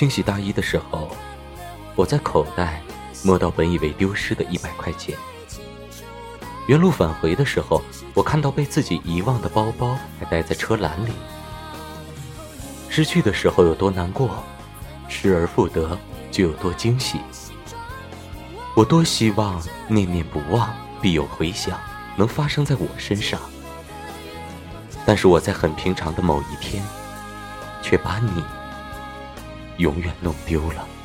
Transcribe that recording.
清洗大衣的时候，我在口袋摸到本以为丢失的一百块钱。原路返回的时候，我看到被自己遗忘的包包还待在车篮里。失去的时候有多难过，失而复得就有多惊喜。我多希望念念不忘必有回响，能发生在我身上。但是我在很平常的某一天，却把你永远弄丢了。